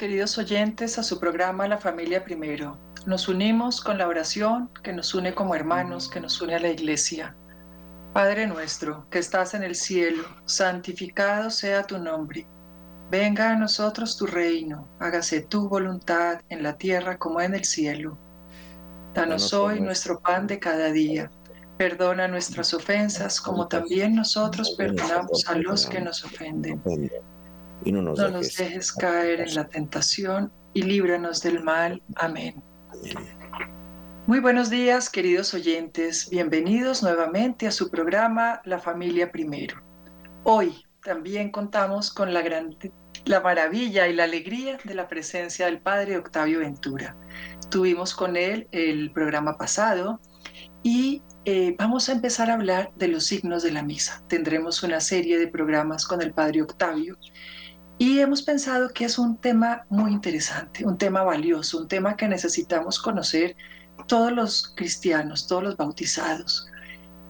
queridos oyentes, a su programa La Familia Primero. Nos unimos con la oración que nos une como hermanos, que nos une a la iglesia. Padre nuestro, que estás en el cielo, santificado sea tu nombre. Venga a nosotros tu reino, hágase tu voluntad en la tierra como en el cielo. Danos hoy nuestro pan de cada día. Perdona nuestras ofensas como también nosotros perdonamos a los que nos ofenden. Y no nos, No nos dejes caer en la tentación y líbranos del mal. Amén. Muy buenos días, queridos oyentes. Bienvenidos nuevamente a su programa La Familia Primero. Hoy también contamos con la, gran, la maravilla y la alegría de la presencia del Padre Octavio Ventura. Tuvimos con él el programa pasado y eh, vamos a empezar a hablar de los signos de la misa. Tendremos una serie de programas con el Padre Octavio y hemos pensado que es un tema muy interesante, un tema valioso, un tema que necesitamos conocer todos los cristianos, todos los bautizados.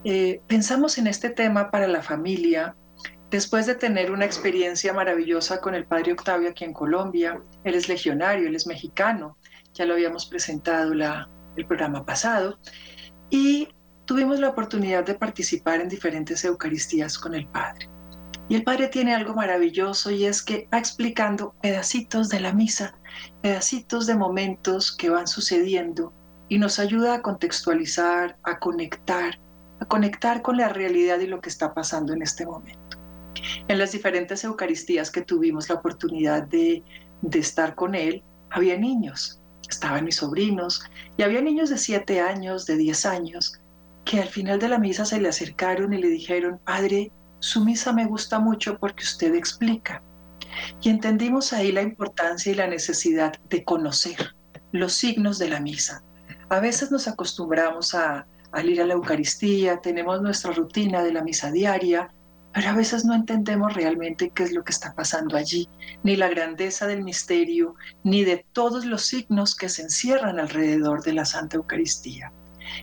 Eh, pensamos en este tema para la familia después de tener una experiencia maravillosa con el Padre Octavio aquí en Colombia. Él es legionario, él es mexicano, ya lo habíamos presentado la, el programa pasado, y tuvimos la oportunidad de participar en diferentes Eucaristías con el Padre. Y el Padre tiene algo maravilloso y es que va explicando pedacitos de la misa, pedacitos de momentos que van sucediendo y nos ayuda a contextualizar, a conectar, a conectar con la realidad y lo que está pasando en este momento. En las diferentes Eucaristías que tuvimos la oportunidad de, estar con él, había niños, estaban mis sobrinos, y había niños de 7 años, de 10 años, que al final de la misa se le acercaron y le dijeron, Padre, su misa me gusta mucho porque usted explica. Y entendimos ahí la importancia y la necesidad de conocer los signos de la misa. A veces nos acostumbramos a, al ir a la Eucaristía, tenemos nuestra rutina de la misa diaria, pero a veces no entendemos realmente qué es lo que está pasando allí, ni la grandeza del misterio, ni de todos los signos que se encierran alrededor de la Santa Eucaristía.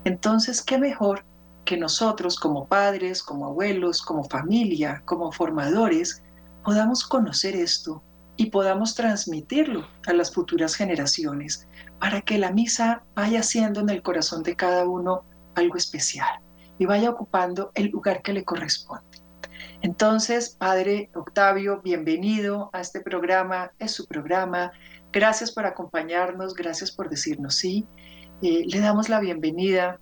Entonces, ¿qué mejor que nosotros como padres, como abuelos, como familia, como formadores, podamos conocer esto y podamos transmitirlo a las futuras generaciones para que la misa vaya siendo en el corazón de cada uno algo especial y vaya ocupando el lugar que le corresponde. Entonces, Padre Octavio, bienvenido a este programa, es su programa. Gracias por acompañarnos, gracias por decirnos sí. Eh, le damos la bienvenida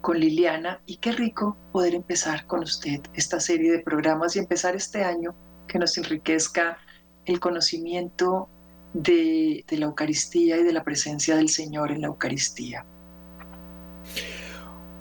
con Liliana y qué rico poder empezar con usted esta serie de programas y empezar este año que nos enriquezca el conocimiento de, de la Eucaristía y de la presencia del Señor en la Eucaristía.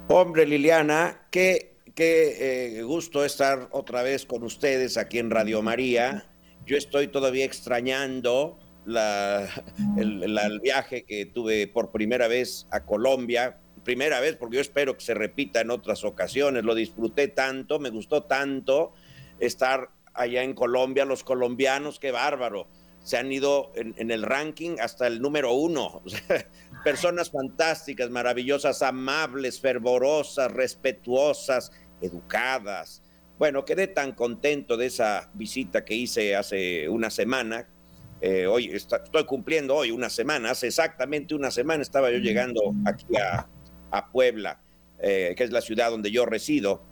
Hombre, Liliana, qué, qué eh, gusto estar otra vez con ustedes aquí en Radio María. Yo estoy todavía extrañando la, el, el, viaje que tuve por primera vez a Colombia, primera vez porque yo espero que se repita en otras ocasiones, lo disfruté tanto, me gustó tanto estar allá en Colombia, los colombianos, qué bárbaro, se han ido en, en el ranking hasta el número uno, personas fantásticas, maravillosas, amables, fervorosas, respetuosas, educadas. Bueno, quedé tan contento de esa visita que hice hace una semana, eh, hoy está, estoy cumpliendo hoy una semana, hace exactamente una semana estaba yo llegando aquí a, a Puebla, eh, que es la ciudad donde yo resido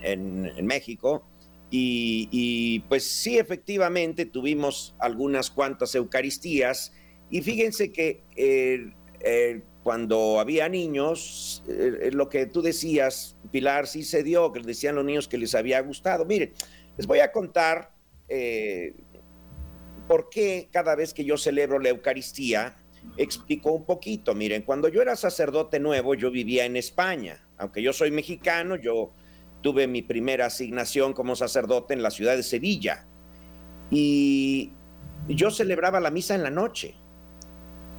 en, México. Y, y, pues sí, efectivamente tuvimos algunas cuantas Eucaristías. Y fíjense que eh, eh, cuando había niños, lo que tú decías, Pilar, sí se dio, que decían los niños que les había gustado. Miren, les voy a contar por qué cada vez que yo celebro la Eucaristía, explico un poquito. Miren, cuando yo era sacerdote nuevo, yo vivía en España. Aunque yo soy mexicano, yo tuve mi primera asignación como sacerdote en la ciudad de Sevilla. Y yo celebraba la misa en la noche.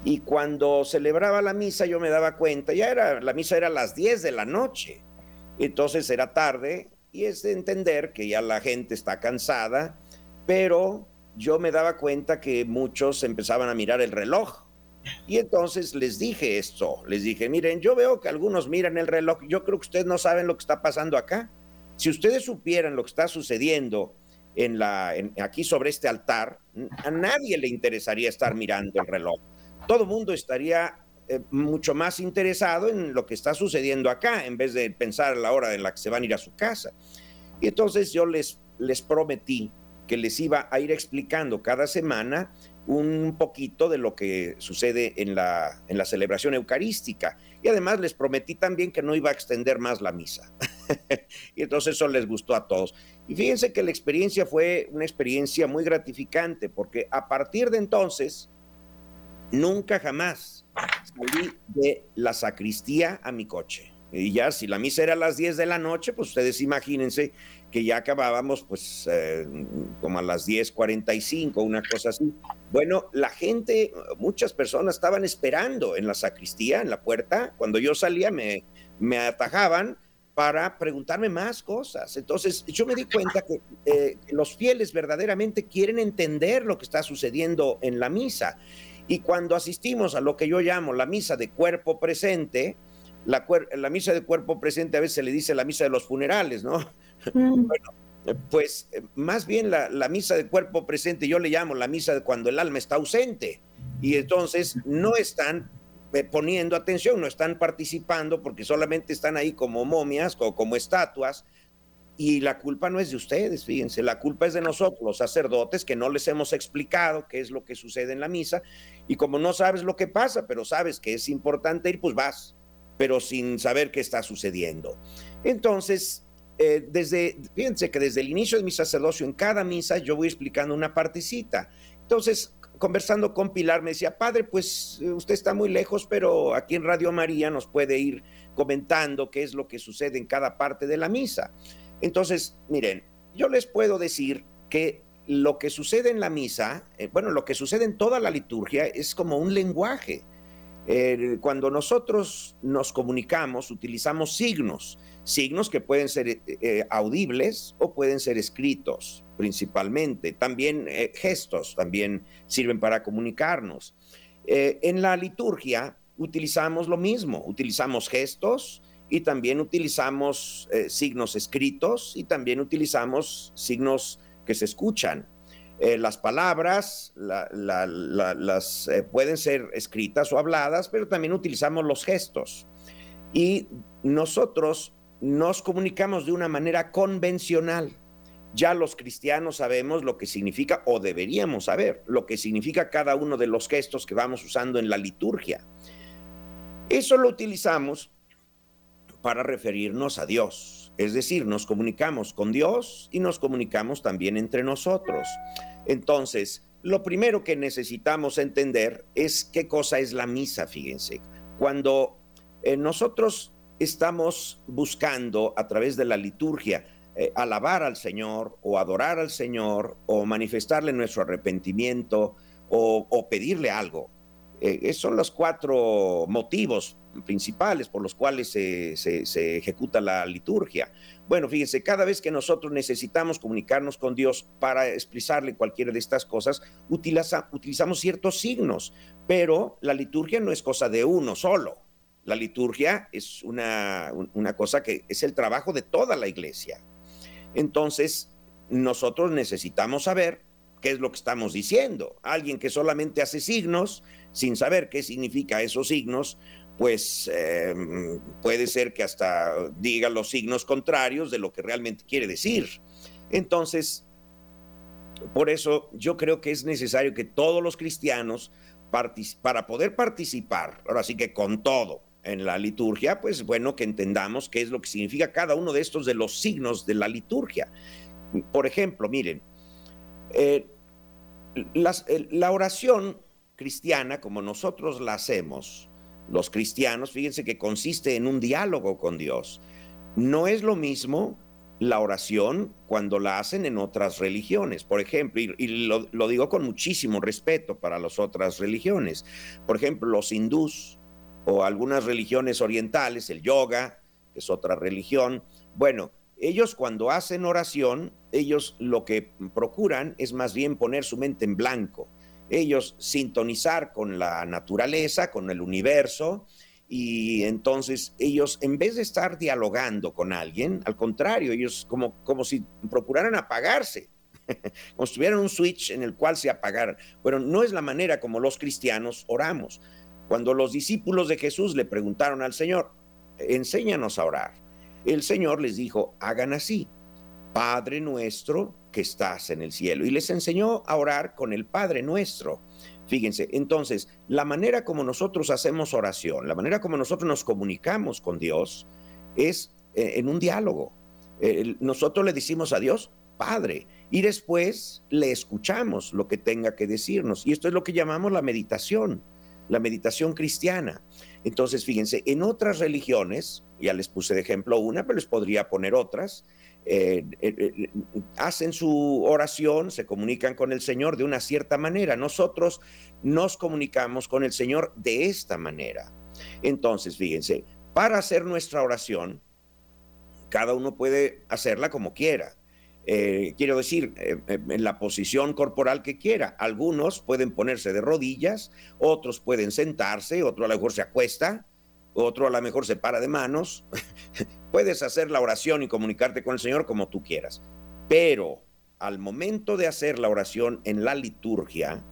Y cuando celebraba la misa, yo me daba cuenta, ya era, la misa era a las 10 de la noche. Entonces era tarde y es de entender que ya la gente está cansada, pero yo me daba cuenta que muchos empezaban a mirar el reloj. Y entonces les dije esto, les dije, miren, yo veo que algunos miran el reloj, yo creo que ustedes no saben lo que está pasando acá. Si ustedes supieran lo que está sucediendo en la, aquí sobre este altar, a nadie le interesaría estar mirando el reloj. Todo el mundo estaría eh, mucho más interesado en lo que está sucediendo acá, en vez de pensar la hora en la que se van a ir a su casa. Y entonces yo les, les prometí que les iba a ir explicando cada semana un poquito de lo que sucede en la, en la celebración eucarística. Y además les prometí también que no iba a extender más la misa. y entonces eso les gustó a todos. Y fíjense que la experiencia fue una experiencia muy gratificante, porque a partir de entonces, nunca jamás salí de la sacristía a mi coche. Y ya, si la misa era a las 10 de la noche, pues ustedes imagínense que ya acabábamos pues eh, como a las 10.45, una cosa así. Bueno, la gente, muchas personas estaban esperando en la sacristía, en la puerta. Cuando yo salía me, me atajaban para preguntarme más cosas. Entonces yo me di cuenta que eh, los fieles verdaderamente quieren entender lo que está sucediendo en la misa. Y cuando asistimos a lo que yo llamo la misa de cuerpo presente, la, la, misa de cuerpo presente a veces se le dice la misa de los funerales, ¿no? Mm. Bueno, pues eh, más bien la, la, misa de cuerpo presente yo le llamo la misa de cuando el alma está ausente y entonces no están eh, poniendo atención, no están participando porque solamente están ahí como momias o como estatuas y la culpa no es de ustedes, fíjense, la culpa es de nosotros, los sacerdotes, que no les hemos explicado qué es lo que sucede en la misa y como no sabes lo que pasa, pero sabes que es importante ir, pues vas pero sin saber qué está sucediendo. Entonces, eh, desde, fíjense que desde el inicio de mi sacerdocio, en cada misa, yo voy explicando una partecita. Entonces, conversando con Pilar, me decía, padre, pues eh, usted está muy lejos, pero aquí en Radio María nos puede ir comentando qué es lo que sucede en cada parte de la misa. Entonces, miren, yo les puedo decir que lo que sucede en la misa, eh, bueno, lo que sucede en toda la liturgia es como un lenguaje cuando nosotros nos comunicamos, utilizamos signos, signos que pueden ser eh, eh, audibles o pueden ser escritos principalmente. También eh, gestos también sirven para comunicarnos. en la liturgia utilizamos lo mismo, utilizamos gestos y también utilizamos signos escritos y también utilizamos signos que se escuchan. Eh, las palabras las, eh, pueden ser escritas o habladas, pero también utilizamos los gestos. Y nosotros nos comunicamos de una manera convencional. Ya los cristianos sabemos lo que significa, o deberíamos saber, lo que significa cada uno de los gestos que vamos usando en la liturgia. Eso lo utilizamos para referirnos a Dios es decir, nos comunicamos con Dios y nos comunicamos también entre nosotros. Entonces, lo primero que necesitamos entender es qué cosa es la misa, fíjense. Cuando eh, nosotros estamos buscando a través de la liturgia eh, alabar al Señor o adorar al Señor o manifestarle nuestro arrepentimiento o, pedirle algo, eh, son los cuatro motivos principales por los cuales se, ejecuta la liturgia. Bueno, fíjense, cada vez que nosotros necesitamos comunicarnos con Dios para expresarle cualquiera de estas cosas, utilizamos ciertos signos, pero la liturgia no es cosa de uno solo. La liturgia es una, una cosa que es el trabajo de toda la iglesia. Entonces, nosotros necesitamos saber qué es lo que estamos diciendo. Alguien que solamente hace signos sin saber qué significa esos signos, pues em, puede ser que hasta diga los signos contrarios de lo que realmente quiere decir. Entonces, por eso yo creo que es necesario que todos los cristianos, para poder participar, ahora sí que con todo en la liturgia, pues bueno, que entendamos qué es lo que significa cada uno de estos de los signos de la liturgia. Por ejemplo, miren, eh, la oración cristiana, como nosotros la hacemos, los cristianos, fíjense que consiste en un diálogo con Dios. No es lo mismo la oración cuando la hacen en otras religiones. Por ejemplo, y, lo, lo, digo con muchísimo respeto para las otras religiones. Por ejemplo, los hindús o algunas religiones orientales, el yoga, que es otra religión. Bueno, ellos cuando hacen oración, ellos lo que procuran es más bien poner su mente en blanco ellos sintonizar con la naturaleza, con el universo, y entonces ellos, en vez de estar dialogando con alguien, al contrario, ellos como, como si procuraran apagarse, como si tuvieran un switch en el cual se apagaran. Bueno, no es la manera como los cristianos oramos. Cuando los discípulos de Jesús le preguntaron al Señor, enséñanos a orar, el Señor les dijo, hagan así, Padre nuestro que estás en el cielo. Y les enseñó a orar con el Padre nuestro. Fíjense, entonces, la manera como nosotros hacemos oración, la manera como nosotros nos comunicamos con Dios es eh, en un diálogo. nosotros le decimos a Dios, Padre, y después le escuchamos lo que tenga que decirnos. Y esto es lo que llamamos la meditación, la meditación cristiana. Entonces, fíjense, en otras religiones, ya les puse de ejemplo una, pero les podría poner otras, eh, eh, eh, hacen su oración, se comunican con el Señor de una cierta manera. Nosotros nos comunicamos con el Señor de esta manera. Entonces, fíjense, para hacer nuestra oración, cada uno puede hacerla como quiera. quiero decir, en la posición corporal que quiera. Algunos pueden ponerse de rodillas, otros pueden sentarse, otro a lo mejor se acuesta, otro a lo mejor se para de manos. Puedes hacer la oración y comunicarte con el Señor como tú quieras, pero al momento de hacer la oración en la liturgia,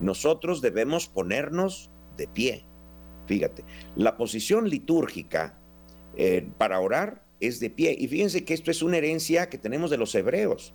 nosotros debemos ponernos de pie. Fíjate, la posición litúrgica eh, para orar es de pie. Y fíjense que esto es una herencia que tenemos de los hebreos.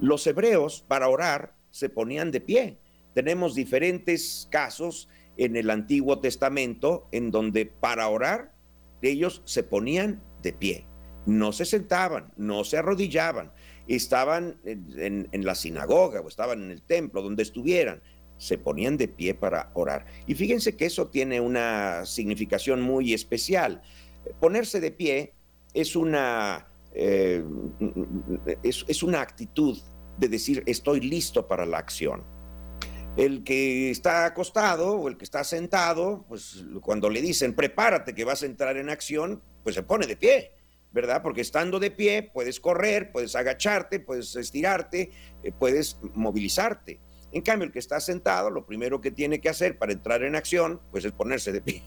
Los hebreos para orar se ponían de pie. Tenemos diferentes casos en el Antiguo Testamento en donde para orar ellos se ponían de pie, no se sentaban, no se arrodillaban, estaban en, la sinagoga o estaban en el templo, donde estuvieran, se ponían de pie para orar. Y fíjense que eso tiene una significación muy especial. Ponerse de pie es una, eh, es una actitud de decir estoy listo para la acción el que está acostado o el que está sentado, pues cuando le dicen prepárate que vas a entrar en acción, pues se pone de pie, ¿verdad? Porque estando de pie puedes correr, puedes agacharte, puedes estirarte, eh, puedes movilizarte. En cambio, el que está sentado, lo primero que tiene que hacer para entrar en acción, pues es ponerse de pie.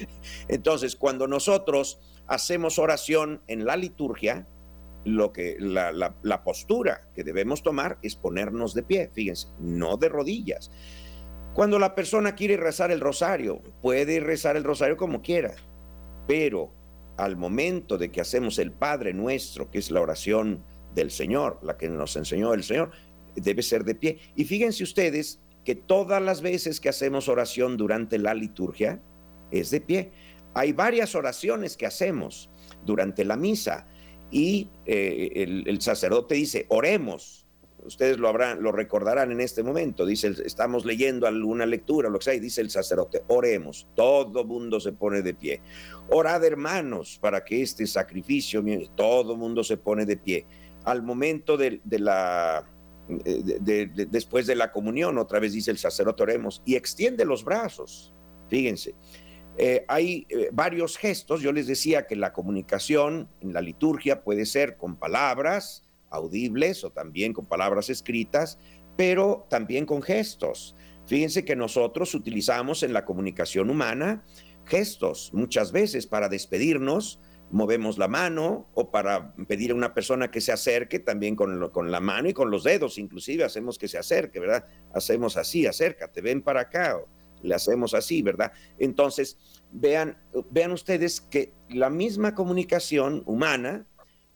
Entonces, cuando nosotros hacemos oración en la liturgia, lo que la, postura que debemos tomar es ponernos de pie, fíjense, no de rodillas. Cuando la persona quiere rezar el rosario, puede rezar el rosario como quiera, pero al momento de que hacemos el Padre nuestro, que es la oración del Señor, la que nos enseñó el Señor, debe ser de pie. Y fíjense ustedes que todas las veces que hacemos oración durante la liturgia es de pie. Hay varias oraciones que hacemos durante la misa y eh, el, sacerdote dice, oremos. Ustedes lo habrán, lo recordarán en este momento. Dice, estamos leyendo alguna lectura, lo que sea, y dice el sacerdote, oremos. Todo mundo se pone de pie. Orad, hermanos, para que este sacrificio, todo mundo se pone de pie. Al momento de, la, después de la comunión, otra vez dice el sacerdote, oremos, y extiende los brazos. Fíjense, eh, hay eh, varios gestos. Yo les decía que la comunicación en la liturgia puede ser con palabras audibles o también con palabras escritas, pero también con gestos. Fíjense que nosotros utilizamos en la comunicación humana gestos muchas veces para despedirnos. Movemos la mano o para pedir a una persona que se acerque también con, con la mano y con los dedos, inclusive hacemos que se acerque, ¿verdad? Hacemos así, acércate, ven para acá le hacemos así, ¿verdad? Entonces, vean, vean ustedes que la misma comunicación humana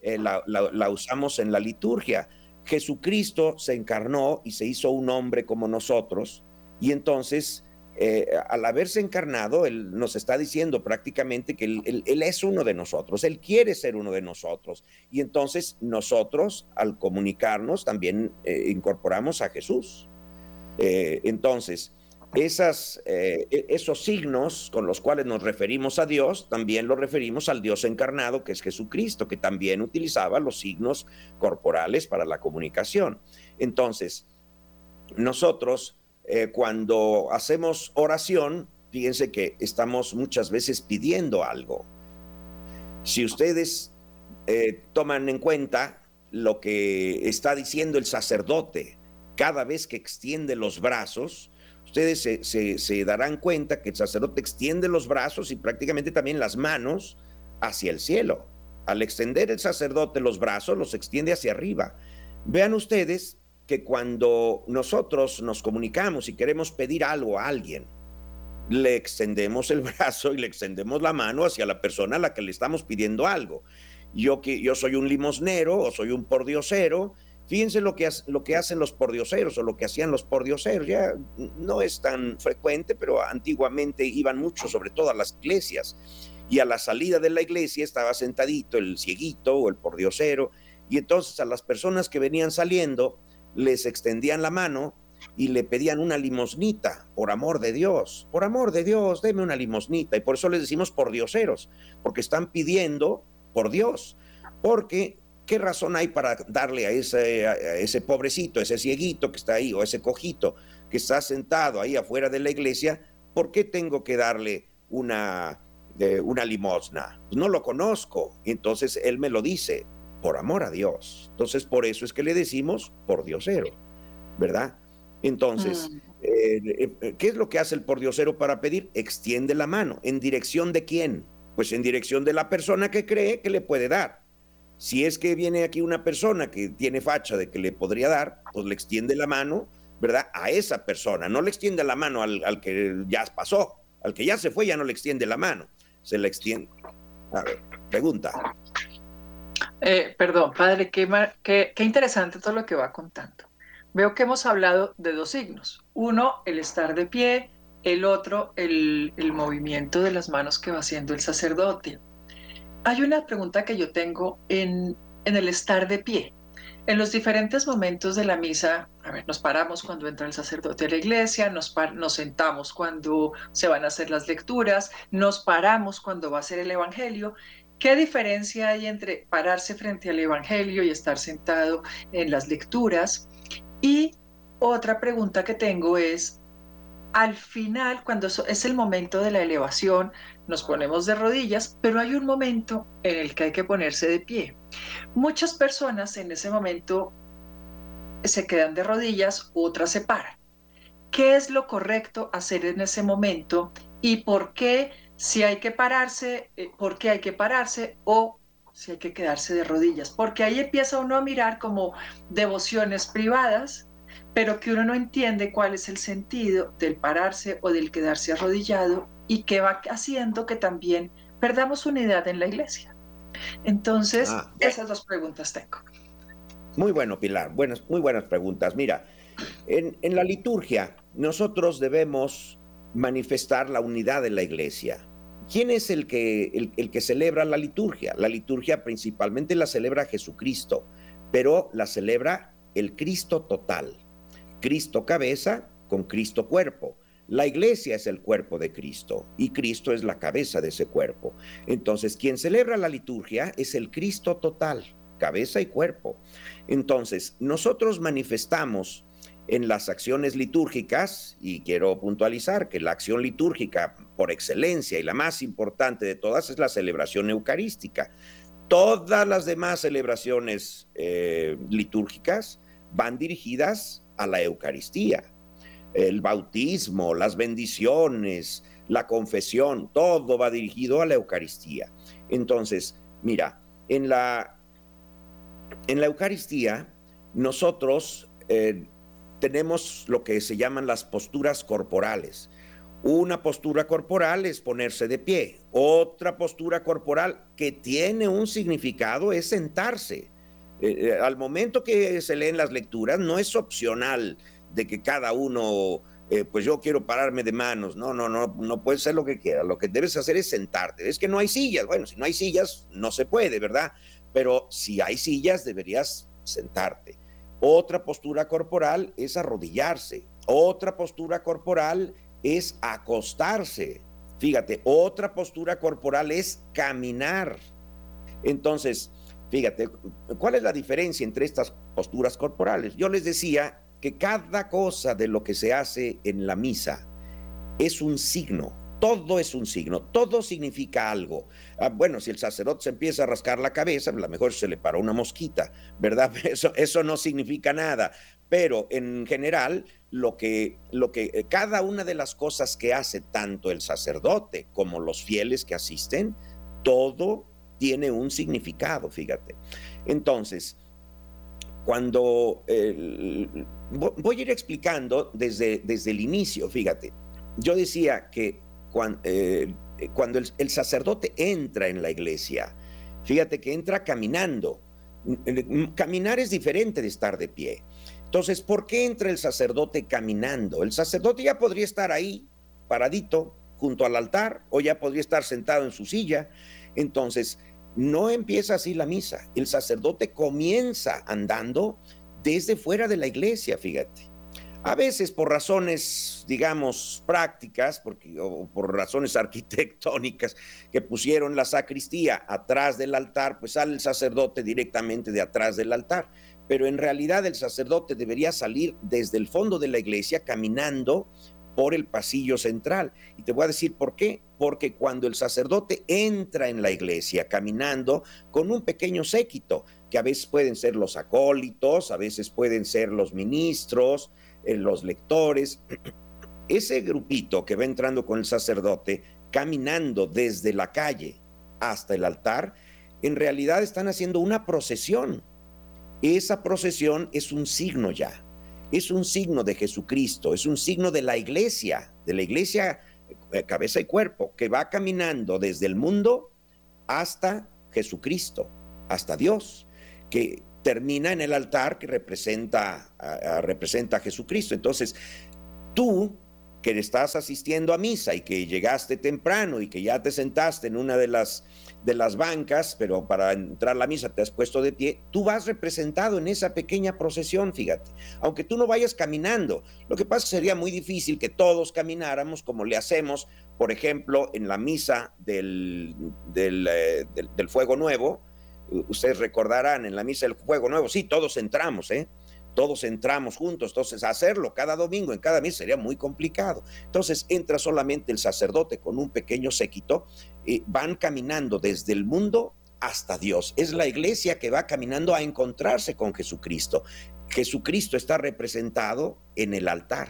eh, la, usamos en la liturgia. Jesucristo se encarnó y se hizo un hombre como nosotros, y entonces, eh, al haberse encarnado, Él nos está diciendo prácticamente que él, es uno de nosotros, Él quiere ser uno de nosotros, y entonces nosotros, al comunicarnos, también eh, incorporamos a Jesús. entonces, esas, eh, e, esos signos con los cuales nos referimos a Dios, también los referimos al Dios encarnado, que es Jesucristo, que también utilizaba los signos corporales para la comunicación. Entonces, nosotros eh, cuando hacemos oración, fíjense que estamos muchas veces pidiendo algo. Si ustedes eh, toman en cuenta lo que está diciendo el sacerdote cada vez que extiende los brazos, ustedes se, se, darán cuenta que el sacerdote extiende los brazos y prácticamente también las manos hacia el cielo. Al extender el sacerdote los brazos, los extiende hacia arriba. Vean ustedes que cuando nosotros nos comunicamos y queremos pedir algo a alguien, le extendemos el brazo y le extendemos la mano hacia la persona a la que le estamos pidiendo algo. Yo, que, yo soy un limosnero o soy un pordiosero, Fíjense lo que, lo que hacen los pordioseros o lo que hacían los pordioseros. Ya no es tan frecuente, pero antiguamente iban mucho, sobre todo a las iglesias. Y a la salida de la iglesia estaba sentadito el cieguito o el pordiosero. Y entonces a las personas que venían saliendo les extendían la mano y le pedían una limosnita, por amor de Dios, por amor de Dios, deme una limosnita. Y por eso les decimos pordioseros, porque están pidiendo por Dios, porque ¿Qué razón hay para darle a ese, ese pobrecito, ese cieguito que está ahí, o ese cojito que está sentado ahí afuera de la iglesia? ¿Por qué tengo que darle una, una limosna? Pues no lo conozco. Entonces él me lo dice, por amor a Dios. Entonces por eso es que le decimos por diosero, ¿verdad? Entonces, mm. eh, eh, ¿qué es lo que hace el pordiosero para pedir? Extiende la mano. ¿En dirección de quién? Pues en dirección de la persona que cree que le puede dar. Si es que viene aquí una persona que tiene facha de que le podría dar, pues le extiende la mano, ¿verdad? A esa persona. No le extiende la mano al, que ya pasó. Al que ya se fue ya no le extiende la mano. Se le extiende. A ver, pregunta. Eh, perdón, padre, qué, qué interesante todo lo que va contando. Veo que hemos hablado de dos signos. Uno, el estar de pie, el otro, el, el, movimiento de las manos que va haciendo el sacerdote. Hay una pregunta que yo tengo en, el estar de pie. En los diferentes momentos de la misa, a ver, nos paramos cuando entra el sacerdote a la iglesia, nos, nos sentamos cuando se van a hacer las lecturas, nos paramos cuando va a ser el evangelio. ¿Qué diferencia hay entre pararse frente al evangelio y estar sentado en las lecturas? Y otra pregunta que tengo es, al final, cuando es el momento de la elevación, nos ponemos de rodillas, pero hay un momento en el que hay que ponerse de pie. Muchas personas en ese momento se quedan de rodillas, otras se paran. ¿Qué es lo correcto hacer en ese momento y por qué si hay que pararse, eh, por qué hay que pararse o si hay que quedarse de rodillas? Porque ahí empieza uno a mirar como devociones privadas pero que uno no entiende cuál es el sentido del pararse o del quedarse arrodillado y que va haciendo que también perdamos unidad en la iglesia. Entonces, ah, esas dos preguntas tengo. Muy bueno, Pilar. Buenas, muy buenas preguntas. Mira, en, la liturgia nosotros debemos manifestar la unidad de la iglesia. ¿Quién es el que, el que celebra la liturgia? La liturgia principalmente la celebra Jesucristo, pero la celebra el Cristo total. Cristo cabeza con Cristo cuerpo. La iglesia es el cuerpo de Cristo y Cristo es la cabeza de ese cuerpo. Entonces, quien celebra la liturgia es el Cristo total, cabeza y cuerpo. Entonces, nosotros manifestamos en las acciones litúrgicas, y quiero puntualizar que la acción litúrgica por excelencia y la más importante de todas es la celebración eucarística. Todas las demás celebraciones eh, litúrgicas van dirigidas a la Eucaristía. El bautismo, las bendiciones, la confesión, todo va dirigido a la Eucaristía. Entonces, mira, en la, en la Eucaristía nosotros eh, tenemos lo que se llaman las posturas corporales. Una postura corporal es ponerse de pie. Otra postura corporal que tiene un significado es sentarse. Eh, eh, al momento que se leen las lecturas, no es opcional de que cada uno, eh, pues yo quiero pararme de manos. No, no, no, no puede ser lo que quiera. Lo que debes hacer es sentarte. Es que no hay sillas. Bueno, si no hay sillas, no se puede, ¿verdad? Pero si hay sillas, deberías sentarte. Otra postura corporal es arrodillarse. Otra postura corporal es acostarse. Fíjate, otra postura corporal es caminar. Entonces, Fíjate, ¿cuál es la diferencia entre estas posturas corporales? Yo les decía que cada cosa de lo que se hace en la misa es un signo, todo es un signo, todo significa algo. Ah, bueno, si el sacerdote se empieza a rascar la cabeza, a lo mejor se le paró una mosquita, ¿verdad? Eso, eso no significa nada. Pero en general, lo que, lo que, eh, cada una de las cosas que hace tanto el sacerdote como los fieles que asisten, todo tiene un significado, fíjate. Entonces, cuando voy a ir explicando desde, desde el inicio, fíjate, yo decía que cuando, eh, cuando el, sacerdote entra en la iglesia, fíjate que entra caminando. Caminar es diferente de estar de pie. Entonces, ¿por qué entra el sacerdote caminando? El sacerdote ya podría estar ahí, paradito, junto al altar, o ya podría estar sentado en su silla. Entonces, no empieza así la misa. El sacerdote comienza andando desde fuera de la iglesia, fíjate. A veces por razones, digamos, prácticas, porque, o por razones arquitectónicas, que pusieron la sacristía atrás del altar, pues sale el sacerdote directamente de atrás del altar. Pero en realidad el sacerdote debería salir desde el fondo de la iglesia caminando por el pasillo central. Y te voy a decir por qué. Porque cuando el sacerdote entra en la iglesia caminando con un pequeño séquito, que a veces pueden ser los acólitos, a veces pueden ser los ministros, eh, los lectores, ese grupito que va entrando con el sacerdote caminando desde la calle hasta el altar, en realidad están haciendo una procesión. Esa procesión es un signo ya es un signo de Jesucristo, es un signo de la iglesia, de la iglesia eh, cabeza y cuerpo, que va caminando desde el mundo hasta Jesucristo, hasta Dios, que termina en el altar que representa, representa a Jesucristo. Entonces, tú que estás asistiendo a misa y que llegaste temprano y que ya te sentaste en una de las, de las bancas, pero para entrar a la misa te has puesto de pie, tú vas representado en esa pequeña procesión, fíjate, aunque tú no vayas caminando. Lo que pasa sería muy difícil que todos camináramos como le hacemos, por ejemplo, en la misa del, del, eh, del Fuego Nuevo. Ustedes recordarán, en la misa del Fuego Nuevo, sí, todos entramos, ¿eh? Todos entramos juntos, entonces hacerlo cada domingo en cada misa sería muy complicado. Entonces entra solamente el sacerdote con un pequeño séquito, y van caminando desde el mundo hasta Dios. Es la iglesia que va caminando a encontrarse con Jesucristo. Jesucristo está representado en el altar.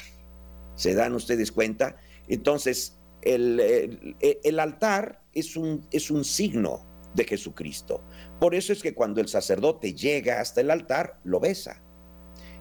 ¿Se dan ustedes cuenta? Entonces, el, el, altar es un, es un signo de Jesucristo. Por eso es que cuando el sacerdote llega hasta el altar, lo besa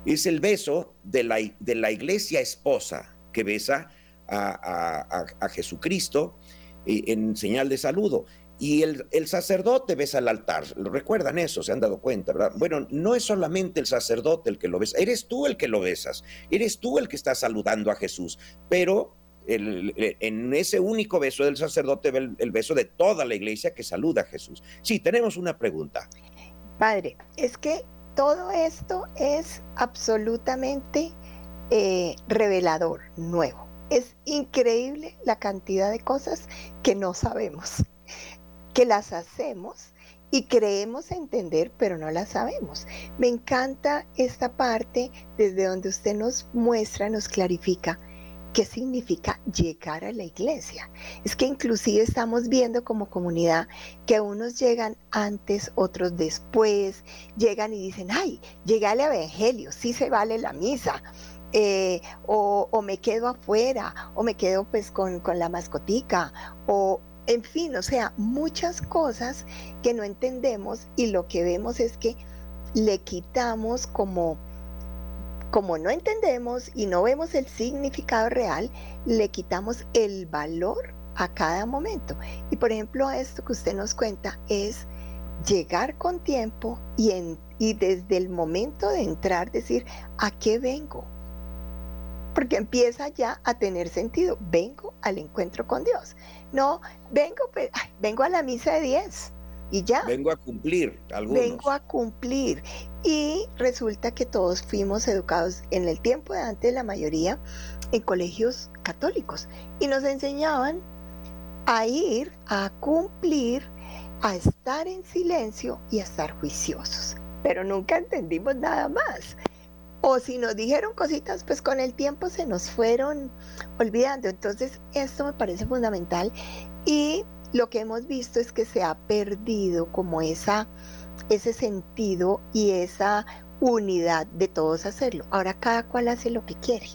es el beso de la, de la iglesia esposa que besa a, Jesucristo eh, en señal de saludo. Y el, el, sacerdote besa al altar. ¿Recuerdan eso? ¿Se han dado cuenta? ¿verdad? Bueno, no es solamente el sacerdote el que lo besa, eres tú el que lo besas, eres tú el que está saludando a Jesús, pero en ese único beso del sacerdote el, el, beso de toda la iglesia que saluda a Jesús. Sí, tenemos una pregunta. Padre, es que todo esto es absolutamente eh, revelador, nuevo. Es increíble la cantidad de cosas que no sabemos, que las hacemos y creemos entender, pero no las sabemos. Me encanta esta parte desde donde usted nos muestra, nos clarifica ¿Qué significa llegar a la iglesia? Es que inclusive estamos viendo como comunidad que unos llegan antes, otros después, llegan y dicen, ay, llegué al Evangelio, sí se vale la misa. Eh, o, me quedo afuera, o me quedo pues con, con la mascotica, o en fin, o sea, muchas cosas que no entendemos y lo que vemos es que le quitamos como como no entendemos y no vemos el significado real, le quitamos el valor a cada momento. Y por ejemplo, esto que usted nos cuenta es llegar con tiempo y, y desde el momento de entrar decir, ¿a qué vengo? Porque empieza ya a tener sentido, vengo al encuentro con Dios. No, vengo, pues, vengo a la misa de 10 y ya. Vengo a cumplir algunos. Vengo a cumplir. Y resulta que todos fuimos educados en el tiempo de antes, la mayoría, en colegios católicos. Y nos enseñaban a ir, a cumplir, a estar en silencio y a estar juiciosos. Pero nunca entendimos nada más. O si nos dijeron cositas, pues con el tiempo se nos fueron olvidando. Entonces, esto me parece fundamental. Y lo que hemos visto es que se ha perdido como esa, ese sentido y esa unidad de todos hacerlo. Ahora cada cual hace lo que quiere.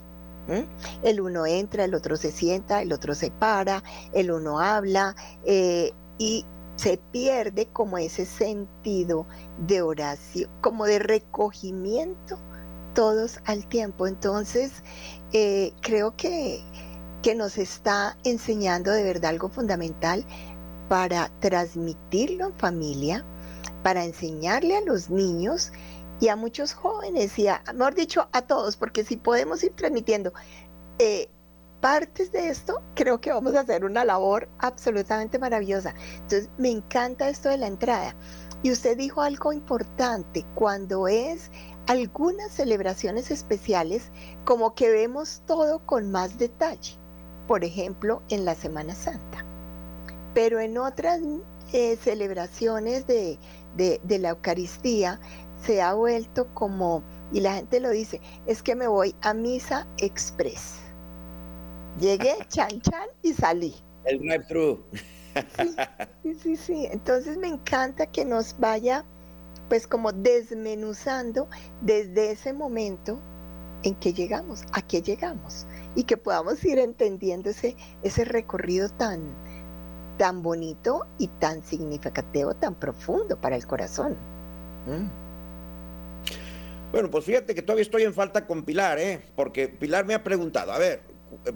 El uno entra, el otro se sienta, el otro se para, el uno habla eh, y se pierde como ese sentido de oración, como de recogimiento todos al tiempo. Entonces, eh, creo que, que nos está enseñando de verdad algo fundamental para transmitirlo en familia, para enseñarle a los niños y a muchos jóvenes y a, mejor dicho, a todos, porque si podemos ir transmitiendo eh, partes de esto, creo que vamos a hacer una labor absolutamente maravillosa. Entonces, me encanta esto de la entrada. Y usted dijo algo importante, cuando es algunas celebraciones especiales, como que vemos todo con más detalle. Por ejemplo, en la Semana Santa. Pero en otras eh, celebraciones de, de la Eucaristía, se ha vuelto como, y la gente lo dice, es que me voy a misa express. Llegué, chan, chan y salí. El drive-thru. Sí, sí, sí, Entonces me encanta que nos vaya, pues como desmenuzando desde ese momento en que llegamos, a qué llegamos, y que podamos ir entendiendo ese, ese recorrido tan, tan bonito y tan significativo, tan profundo para el corazón. Mm. Bueno, pues fíjate que todavía estoy en falta con Pilar, ¿eh? Porque Pilar me ha preguntado, a ver,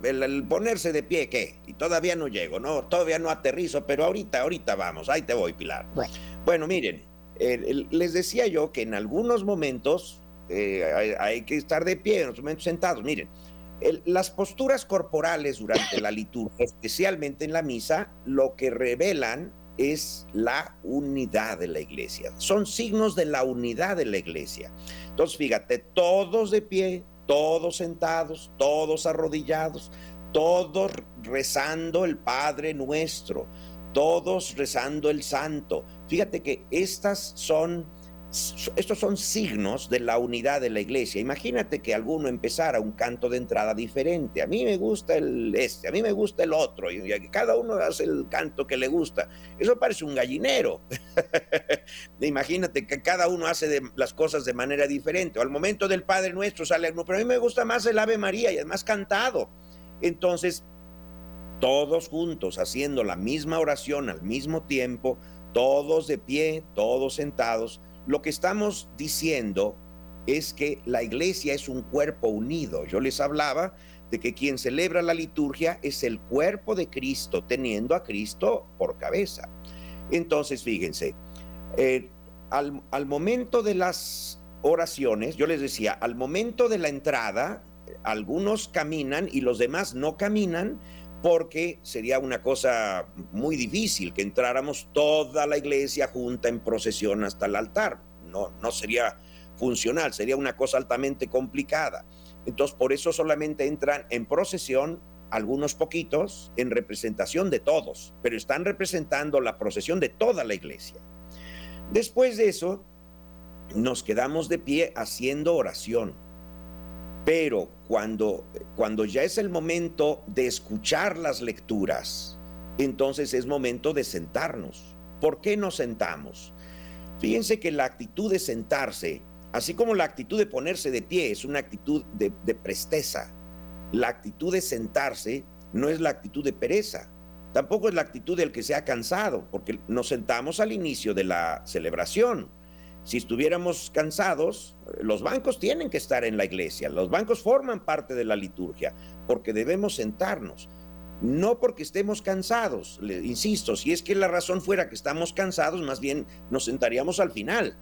el, ponerse de pie, ¿qué? Y todavía no llego, ¿no? Todavía no aterrizo, pero ahorita, ahorita vamos, ahí te voy, Pilar. Bueno, miren, les decía yo que en algunos momentos eh, hay, que estar de pie, en otros momentos sentados. Miren, las posturas corporales durante la liturgia, especialmente en la misa, lo que revelan es la unidad de la iglesia. Son signos de la unidad de la iglesia. Entonces, fíjate, todos de pie, todos sentados, todos arrodillados, todos rezando el Padre nuestro, todos rezando el Santo. Fíjate que estas son estos son signos de la unidad de la iglesia. Imagínate que alguno empezara un canto de entrada diferente. A mí me gusta el este, a mí me gusta el otro, y cada uno hace el canto que le gusta. Eso parece un gallinero. Imagínate que cada uno hace las cosas de manera diferente. O al momento del Padre Nuestro sale uno, pero a mí me gusta más el Ave María y es más cantado. Entonces, todos juntos haciendo la misma oración al mismo tiempo, todos de pie, todos sentados lo que estamos diciendo es que la iglesia es un cuerpo unido. Yo les hablaba de que quien celebra la liturgia es el cuerpo de Cristo, teniendo a Cristo por cabeza. Entonces, fíjense, eh, al, al momento de las oraciones, yo les decía, al momento de la entrada, algunos caminan y los demás no caminan porque sería una cosa muy difícil que entráramos toda la iglesia junta en procesión hasta el altar. No, no sería funcional, sería una cosa altamente complicada. Entonces, por eso solamente entran en procesión algunos poquitos en representación de todos, pero están representando la procesión de toda la iglesia. Después de eso, nos quedamos de pie haciendo oración pero cuando, cuando ya es el momento de escuchar las lecturas, entonces es momento de sentarnos. ¿Por qué nos sentamos? Fíjense que la actitud de sentarse, así como la actitud de ponerse de pie, es una actitud de, de presteza. La actitud de sentarse no es la actitud de pereza, tampoco es la actitud del que se ha cansado, porque nos sentamos al inicio de la celebración si estuviéramos cansados, los bancos tienen que estar en la iglesia, los bancos forman parte de la liturgia, porque debemos sentarnos. No porque estemos cansados, insisto, si es que la razón fuera que estamos cansados, más bien nos sentaríamos al final,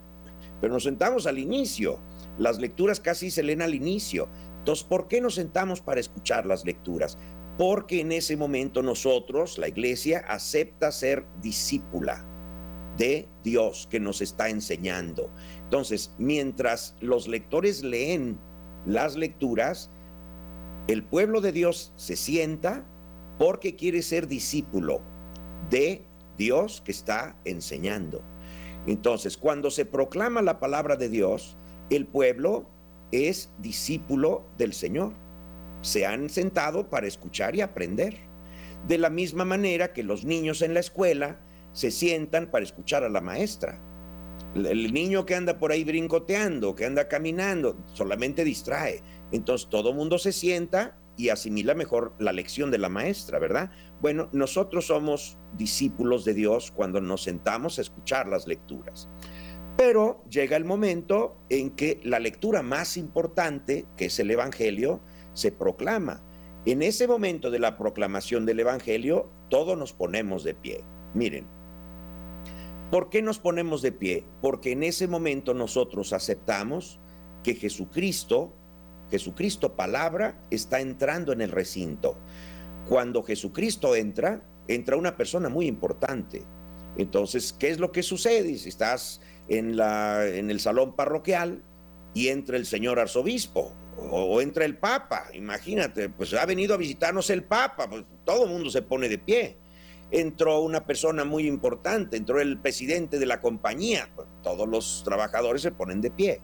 pero nos sentamos al inicio. Las lecturas casi se leen al inicio. Entonces, ¿por qué nos sentamos para escuchar las lecturas? Porque en ese momento nosotros, la iglesia, acepta ser discípula de Dios que nos está enseñando. Entonces, mientras los lectores leen las lecturas, el pueblo de Dios se sienta porque quiere ser discípulo de Dios que está enseñando. Entonces, cuando se proclama la palabra de Dios, el pueblo es discípulo del Señor. Se han sentado para escuchar y aprender. De la misma manera que los niños en la escuela se sientan para escuchar a la maestra. El niño que anda por ahí brincoteando, que anda caminando, solamente distrae. Entonces todo mundo se sienta y asimila mejor la lección de la maestra, ¿verdad? Bueno, nosotros somos discípulos de Dios cuando nos sentamos a escuchar las lecturas. Pero llega el momento en que la lectura más importante, que es el Evangelio, se proclama. En ese momento de la proclamación del Evangelio, todos nos ponemos de pie. Miren, ¿por qué nos ponemos de pie? Porque en ese momento nosotros aceptamos que Jesucristo, Jesucristo palabra, está entrando en el recinto. Cuando Jesucristo entra, entra una persona muy importante. Entonces, ¿qué es lo que sucede? Si estás en, el salón parroquial y entra el señor arzobispo o, entra el papa, imagínate, pues ha venido a visitarnos el papa, pues todo el mundo se pone de pie. Entró una persona muy importante, entró el presidente de la compañía, pues todos los trabajadores se ponen de pie.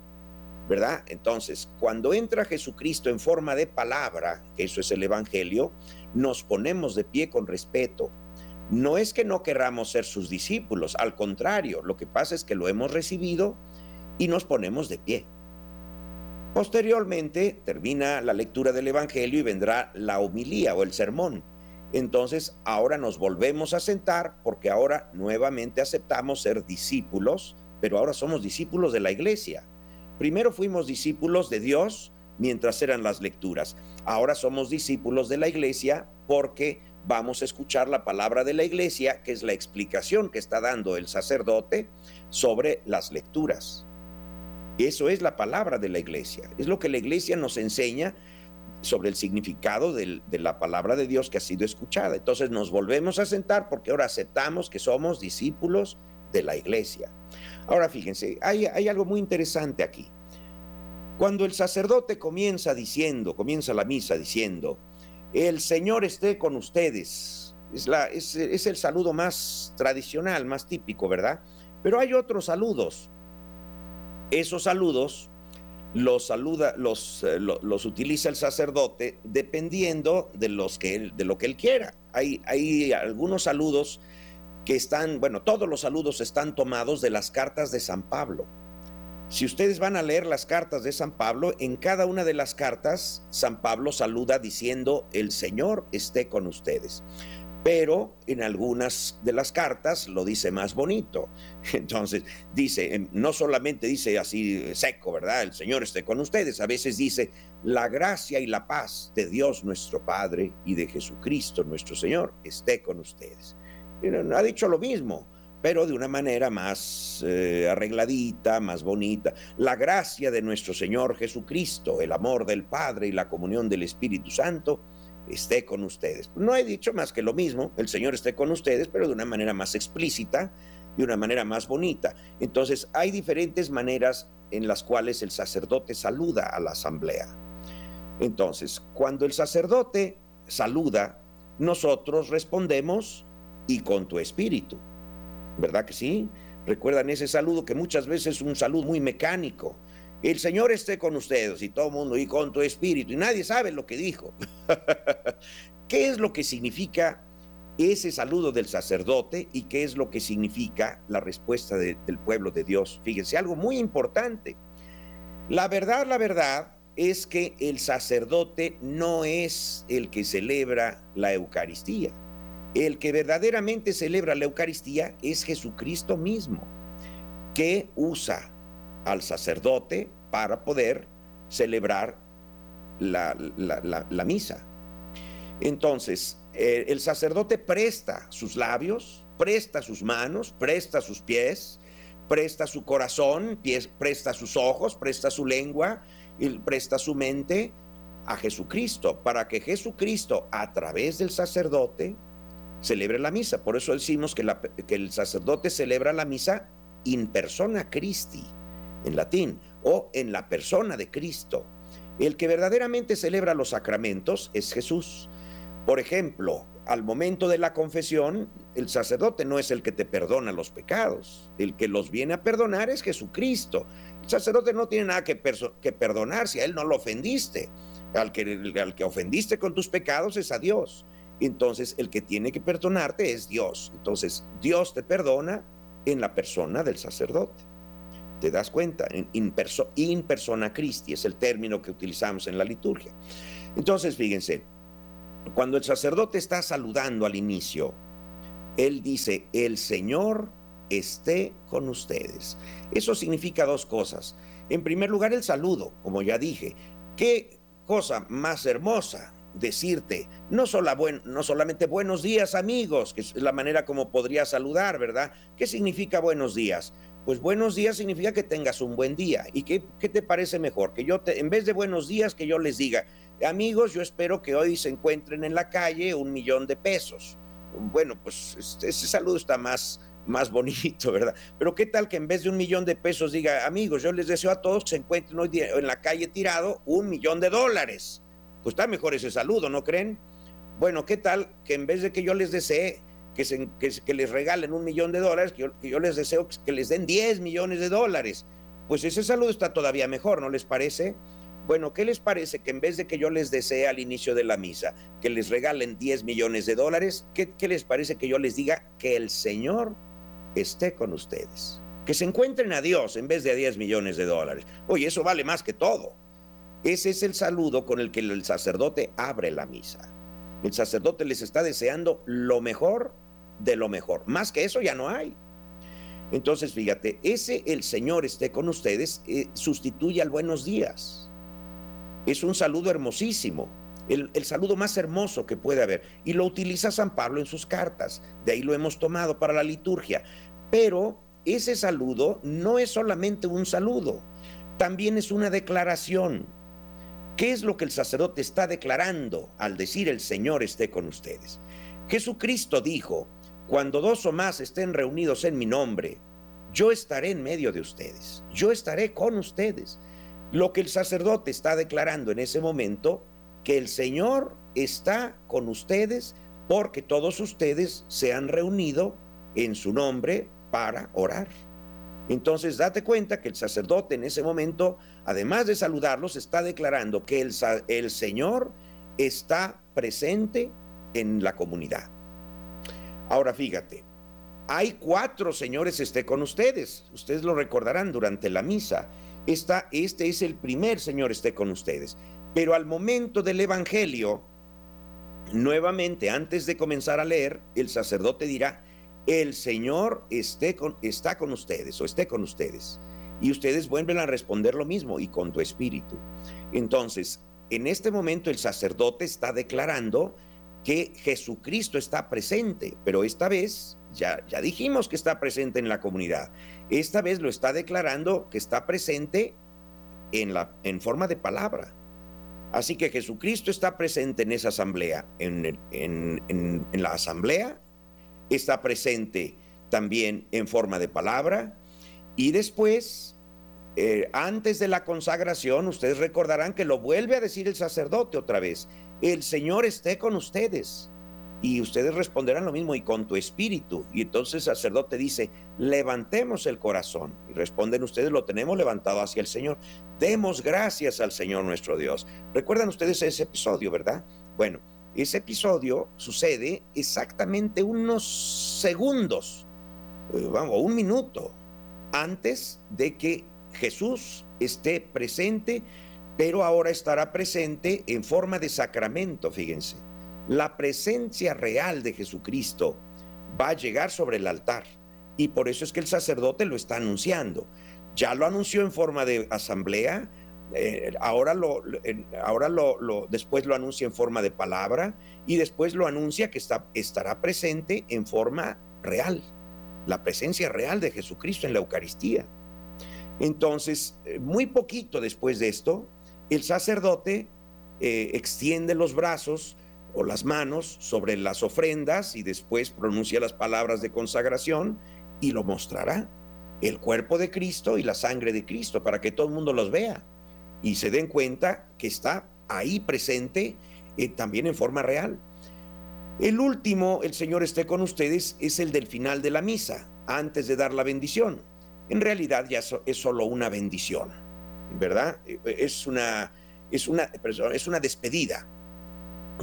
¿verdad? Entonces, cuando entra Jesucristo en forma de palabra, que eso es el Evangelio, nos ponemos de pie con respeto. No es que no querramos ser sus discípulos, al contrario, lo que pasa es que lo hemos recibido y nos ponemos de pie. Posteriormente termina la lectura del Evangelio y vendrá la homilía o el sermón. Entonces ahora nos volvemos a sentar porque ahora nuevamente aceptamos ser discípulos, pero ahora somos discípulos de la iglesia. Primero fuimos discípulos de Dios mientras eran las lecturas. Ahora somos discípulos de la iglesia porque vamos a escuchar la palabra de la iglesia, que es la explicación que está dando el sacerdote sobre las lecturas. Eso es la palabra de la iglesia. Es lo que la iglesia nos enseña sobre el significado de la palabra de Dios que ha sido escuchada. Entonces nos volvemos a sentar porque ahora aceptamos que somos discípulos de la iglesia. Ahora fíjense, hay, algo muy interesante aquí. Cuando el sacerdote comienza diciendo, comienza la misa diciendo, el Señor esté con ustedes, es, el saludo más tradicional, más típico, ¿verdad? Pero hay otros saludos. Esos saludos los saluda, los, eh, los, utiliza el sacerdote dependiendo de, los que de lo que él quiera. Hay, hay algunos saludos que están, bueno, todos los saludos están tomados de las cartas de San Pablo. Si ustedes van a leer las cartas de San Pablo, en cada una de las cartas San Pablo saluda diciendo, el Señor esté con ustedes. Pero en algunas de las cartas lo dice más bonito. Entonces dice, em, no solamente dice así seco, ¿verdad? El Señor esté con ustedes. A veces dice, la gracia y la paz de Dios nuestro Padre y de Jesucristo nuestro Señor esté con ustedes ha dicho lo mismo, pero de una manera más eh, arregladita, más bonita. La gracia de nuestro Señor Jesucristo, el amor del Padre y la comunión del Espíritu Santo esté con ustedes. No he dicho más que lo mismo, el Señor esté con ustedes, pero de una manera más explícita, de una manera más bonita. Entonces, hay diferentes maneras en las cuales el sacerdote saluda a la asamblea. Entonces, cuando el sacerdote saluda, nosotros respondemos y con tu espíritu. ¿Verdad que sí? Recuerdan ese saludo que muchas veces es un saludo muy mecánico. El Señor esté con ustedes y todo el mundo y con tu espíritu y nadie sabe lo que dijo. ¿Qué es lo que significa ese saludo del sacerdote y qué es lo que significa la respuesta del pueblo de Dios? Fíjense, algo muy importante. La verdad, la verdad es que el sacerdote no es el que celebra la Eucaristía. El que verdaderamente celebra la Eucaristía es Jesucristo mismo, que usa al sacerdote para poder celebrar la, misa. Entonces, eh, el sacerdote presta sus labios, presta sus manos, presta sus pies, presta su corazón, presta sus ojos, presta su lengua, presta su mente a Jesucristo, para que Jesucristo, a través del sacerdote, celebre la misa. Por eso decimos que, el sacerdote celebra la misa in persona Christi, en latín, o en la persona de Cristo. El que verdaderamente celebra los sacramentos es Jesús. Por ejemplo, al momento de la confesión, el sacerdote no es el que te perdona los pecados, el que los viene a perdonar es Jesucristo. El sacerdote no tiene nada que, que perdonar si a él no lo ofendiste. Al que, al que ofendiste con tus pecados es a Dios entonces el que tiene que perdonarte es Dios. Entonces Dios te perdona en la persona del sacerdote. ¿Te das cuenta? In, persona Christi es el término que utilizamos en la liturgia. Entonces, fíjense, cuando el sacerdote está saludando al inicio, él dice, el Señor esté con ustedes. Eso significa dos cosas. En primer lugar, el saludo, como ya dije. ¿Qué cosa más hermosa decirte, no, no solamente buenos días amigos, que es la manera como podría saludar, ¿verdad? ¿Qué significa buenos días? Pues buenos días significa que tengas un buen día. ¿Y qué, qué te parece mejor? Que yo, te, en vez de buenos días, que yo les diga, amigos, yo espero que hoy se encuentren en la calle un millón de pesos. Bueno, pues este, ese saludo está más, más bonito, ¿verdad? Pero qué tal que en vez de un millón de pesos diga, amigos, yo les deseo a todos que se encuentren hoy en la calle tirado un millón de dólares pues está mejor ese saludo, ¿no creen? Bueno, ¿qué tal que en vez de que yo les desee que, les regalen un millón de dólares, que yo, les deseo que les den 10 millones de dólares? Pues ese saludo está todavía mejor, ¿no les parece? Bueno, ¿qué les parece que en vez de que yo les desee al inicio de la misa que les regalen 10 millones de dólares, ¿qué, ¿qué, les parece que yo les diga que el Señor esté con ustedes? Que se encuentren a Dios en vez de a 10 millones de dólares. Oye, eso vale más que todo. Ese es el saludo con el que el sacerdote abre la misa. El sacerdote les está deseando lo mejor de lo mejor. Más que eso ya no hay. Entonces, fíjate, ese el Señor esté con ustedes eh, sustituye al buenos días. Es un saludo hermosísimo, el, el, saludo más hermoso que puede haber. Y lo utiliza San Pablo en sus cartas. De ahí lo hemos tomado para la liturgia. Pero ese saludo no es solamente un saludo, también es una declaración. ¿Qué es lo que el sacerdote está declarando al decir el Señor esté con ustedes? Jesucristo dijo, cuando dos o más estén reunidos en mi nombre, yo estaré en medio de ustedes, yo estaré con ustedes. Lo que el sacerdote está declarando en ese momento, que el Señor está con ustedes porque todos ustedes se han reunido en su nombre para orar. Entonces, date cuenta que el sacerdote en ese momento, además de saludarlos, está declarando que el, Señor está presente en la comunidad. Ahora fíjate, hay cuatro señores esté con ustedes. Ustedes lo recordarán durante la misa. Esta, este es el primer Señor esté con ustedes. Pero al momento del Evangelio, nuevamente, antes de comenzar a leer, el sacerdote dirá, el Señor esté con, está con ustedes o esté con ustedes. Y ustedes vuelven a responder lo mismo y con tu espíritu. Entonces, en este momento el sacerdote está declarando que Jesucristo está presente, pero esta vez ya, ya dijimos que está presente en la comunidad. Esta vez lo está declarando que está presente en, la, en forma de palabra. Así que Jesucristo está presente en esa asamblea, en, en, en la asamblea está presente también en forma de palabra y después, eh, antes de la consagración, ustedes recordarán que lo vuelve a decir el sacerdote otra vez, el Señor esté con ustedes. Y ustedes responderán lo mismo y con tu espíritu. Y entonces el sacerdote dice, levantemos el corazón. Y responden ustedes, lo tenemos levantado hacia el Señor. Demos gracias al Señor nuestro Dios. ¿Recuerdan ustedes ese episodio, verdad? Bueno, ese episodio sucede exactamente unos segundos, eh, vamos, un minuto antes de que Jesús esté presente, pero ahora estará presente en forma de sacramento, fíjense. La presencia real de Jesucristo va a llegar sobre el altar y por eso es que el sacerdote lo está anunciando. Ya lo anunció en forma de asamblea, eh, ahora lo, ahora lo, después lo anuncia en forma de palabra y después lo anuncia que está, estará presente en forma real, la presencia real de Jesucristo en la Eucaristía. Entonces, eh, muy poquito después de esto, el sacerdote eh, extiende los brazos o las manos sobre las ofrendas y después pronuncia las palabras de consagración y lo mostrará, el cuerpo de Cristo y la sangre de Cristo, para que todo el mundo los vea y se den cuenta que está ahí presente eh, también en forma real. El último, el Señor esté con ustedes, es el del final de la misa, antes de dar la bendición. En realidad ya es solo una bendición, ¿verdad? Eh, es una, es una, es una despedida.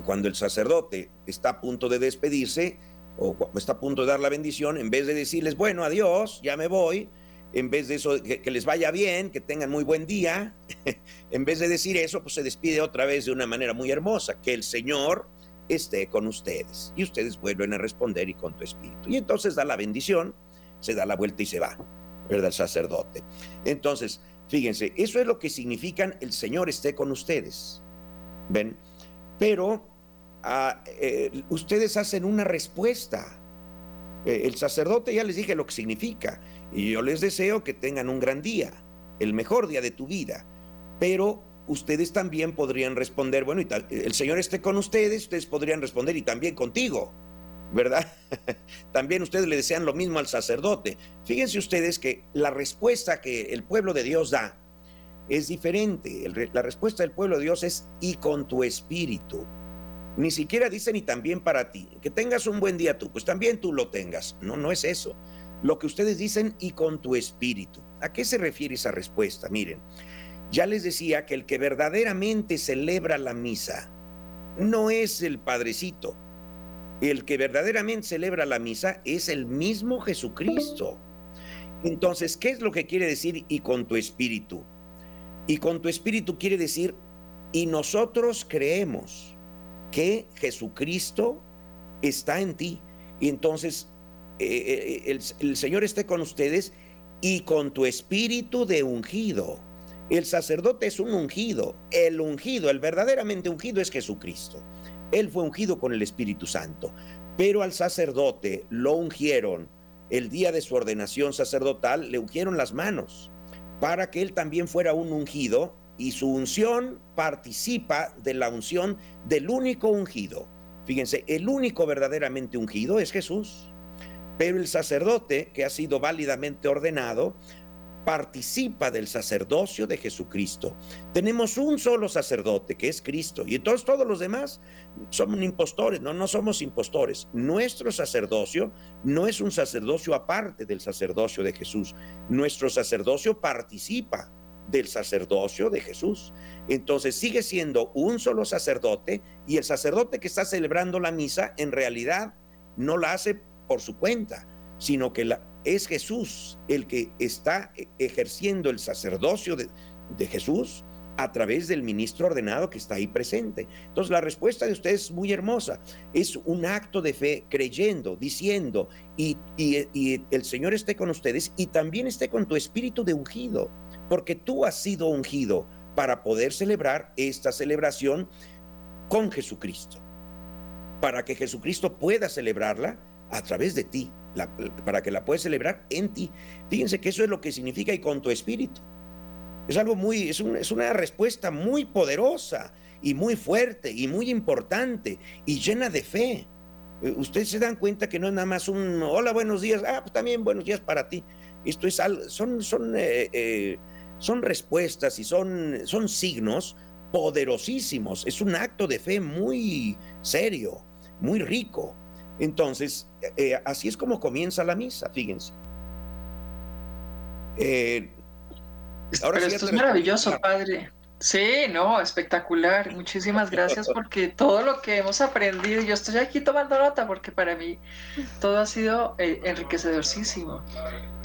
Cuando el sacerdote está a punto de despedirse o está a punto de dar la bendición, en vez de decirles, bueno, adiós, ya me voy, en vez de eso, que, les vaya bien, que tengan muy buen día, en vez de decir eso, pues se despide otra vez de una manera muy hermosa, que el Señor esté con ustedes. Y ustedes vuelven a responder y con tu espíritu. Y entonces da la bendición, se da la vuelta y se va, ¿verdad? El sacerdote. Entonces, fíjense, eso es lo que significan el Señor esté con ustedes. ¿Ven? Pero ah, eh, ustedes hacen una respuesta. Eh, el sacerdote ya les dije lo que significa. Y yo les deseo que tengan un gran día, el mejor día de tu vida. Pero ustedes también podrían responder, bueno, y el Señor esté con ustedes, ustedes podrían responder y también contigo, ¿verdad? también ustedes le desean lo mismo al sacerdote. Fíjense ustedes que la respuesta que el pueblo de Dios da es diferente. la respuesta del pueblo de Dios es y con tu espíritu. Ni siquiera dicen y también para ti. Que tengas un buen día tú, pues también tú lo tengas. No, no es eso. Lo que ustedes dicen y con tu espíritu. ¿A qué se refiere esa respuesta? Miren, ya les decía que el que verdaderamente celebra la misa no es el Padrecito. El que verdaderamente celebra la misa es el mismo Jesucristo. Entonces, ¿qué es lo que quiere decir y con tu espíritu? Y con tu espíritu quiere decir, y nosotros creemos que Jesucristo está en ti. Y entonces eh, eh, el, el Señor esté con ustedes y con tu espíritu de ungido. El sacerdote es un ungido. El ungido, el verdaderamente ungido es Jesucristo. Él fue ungido con el Espíritu Santo. Pero al sacerdote lo ungieron el día de su ordenación sacerdotal, le ungieron las manos para que él también fuera un ungido y su unción participa de la unción del único ungido. Fíjense, el único verdaderamente ungido es Jesús. Pero el sacerdote que ha sido válidamente ordenado participa del sacerdocio de Jesucristo. Tenemos un solo sacerdote, que es Cristo, y entonces todos los demás somos impostores, no, no somos impostores. Nuestro sacerdocio no es un sacerdocio aparte del sacerdocio de Jesús. Nuestro sacerdocio participa del sacerdocio de Jesús. Entonces sigue siendo un solo sacerdote y el sacerdote que está celebrando la misa en realidad no la hace por su cuenta, sino que es Jesús el que está e, ejerciendo el sacerdocio de, Jesús a través del ministro ordenado que está ahí presente. Entonces la respuesta de ustedes es muy hermosa. Es un acto de fe creyendo, diciendo, y, y, el Señor esté con ustedes y también esté con tu espíritu de ungido, porque tú has sido ungido para poder celebrar esta celebración con Jesucristo, para que Jesucristo pueda celebrarla a través de ti para que la puedas celebrar en ti. Fíjense que eso es lo que significa y con tu espíritu. Es algo muy, es, una respuesta muy poderosa y muy fuerte y muy importante y llena de fe. Eh, ustedes se dan cuenta que no es nada más un hola, buenos días, ah, pues también buenos días para ti. Esto es algo, son, son, eh, eh, son respuestas y son, son signos poderosísimos. Es un acto de fe muy serio, muy rico. Entonces, eh, así es como comienza la misa, fíjense. Eh, ahora Pero esto es maravilloso, padre. Sí, no, espectacular. Muchísimas gracias porque todo lo que hemos aprendido, yo estoy aquí tomando nota porque para mí todo ha sido eh, enriquecedorísimo.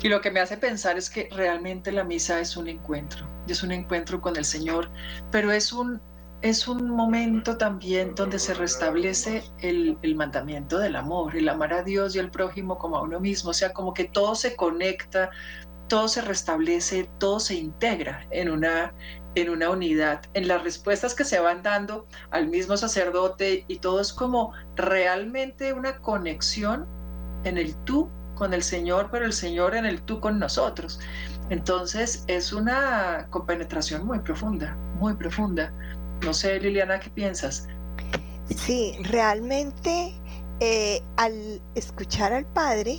Y lo que me hace pensar es que realmente la misa es un encuentro, es un encuentro con el Señor, pero es un es un momento también donde se restablece el, mandamiento del amor, el amar a Dios y al prójimo como a uno mismo, o sea, como que todo se conecta, todo se restablece, todo se integra en una, en una unidad, en las respuestas que se van dando al mismo sacerdote y todo es como realmente una conexión en el tú con el Señor, pero el Señor en el tú con nosotros. Entonces es una compenetración muy profunda, muy profunda. No sé, Liliana, ¿qué piensas? Sí, realmente eh, al escuchar al Padre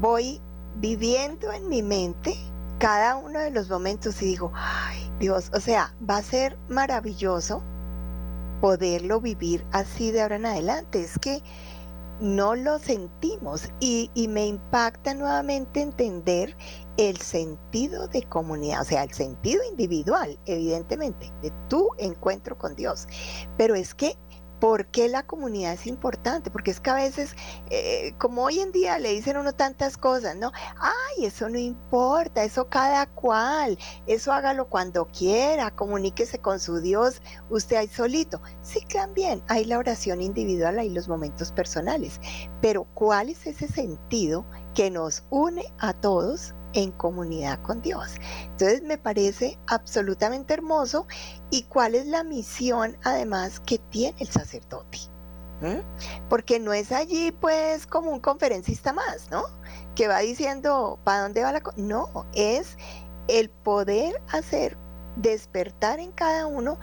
voy viviendo en mi mente cada uno de los momentos y digo, ay Dios, o sea, va a ser maravilloso poderlo vivir así de ahora en adelante. Es que no lo sentimos y, me impacta nuevamente entender el sentido de comunidad, o sea, el sentido individual, evidentemente, de tu encuentro con Dios. Pero es que ¿Por qué la comunidad es importante? Porque es que a veces, eh, como hoy en día le dicen uno tantas cosas, ¿no? Ay, eso no importa, eso cada cual, eso hágalo cuando quiera, comuníquese con su Dios, usted ahí solito. Sí, también hay la oración individual, hay los momentos personales, pero ¿cuál es ese sentido que nos une a todos en comunidad con Dios. Entonces me parece absolutamente hermoso y cuál es la misión además que tiene el sacerdote. Porque no es allí pues como un conferencista más, ¿no? Que va diciendo para dónde va la cosa. No, es el poder hacer despertar en cada uno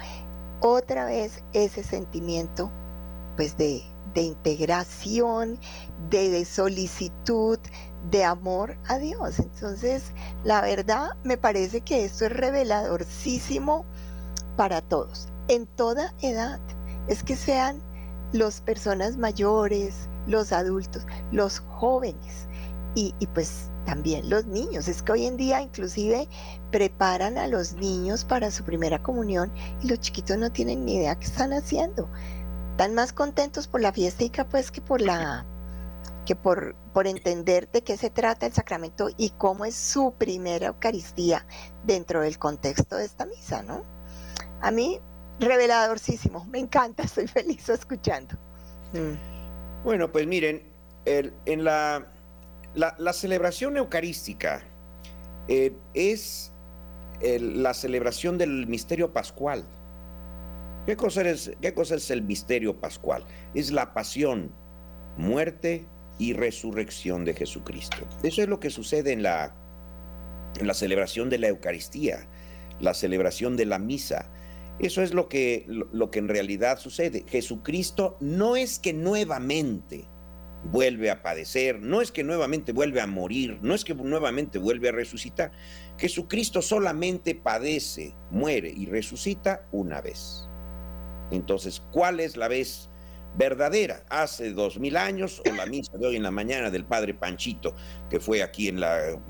otra vez ese sentimiento pues de, de integración, de solicitud, de amor a Dios. Entonces, la verdad me parece que esto es reveladorcísimo para todos, en toda edad. Es que sean los personas mayores, los adultos, los jóvenes y, y pues también los niños. Es que hoy en día inclusive preparan a los niños para su primera comunión y los chiquitos no tienen ni idea qué están haciendo. Están más contentos por la fiesta pues que por la que por, por entender de qué se trata el sacramento y cómo es su primera Eucaristía dentro del contexto de esta misa, ¿no? A mí, reveladorcísimo, me encanta, estoy feliz escuchando. Mm. Bueno, pues miren, en la, la, celebración eucarística eh, es la celebración del misterio pascual. ¿Qué cosa, es, ¿Qué cosa es el misterio pascual? Es la pasión, muerte y resurrección de Jesucristo. Eso es lo que sucede en la, la celebración de la Eucaristía, la celebración de la misa. Eso es lo que, lo, que en realidad sucede. Jesucristo no es que nuevamente vuelve a padecer, no es que nuevamente vuelve a morir, no es que nuevamente vuelve a resucitar. Jesucristo solamente padece, muere y resucita una vez. Entonces, ¿cuál es la vez verdadera, hace dos mil años, o la misa de hoy en la mañana del padre Panchito, que fue aquí en la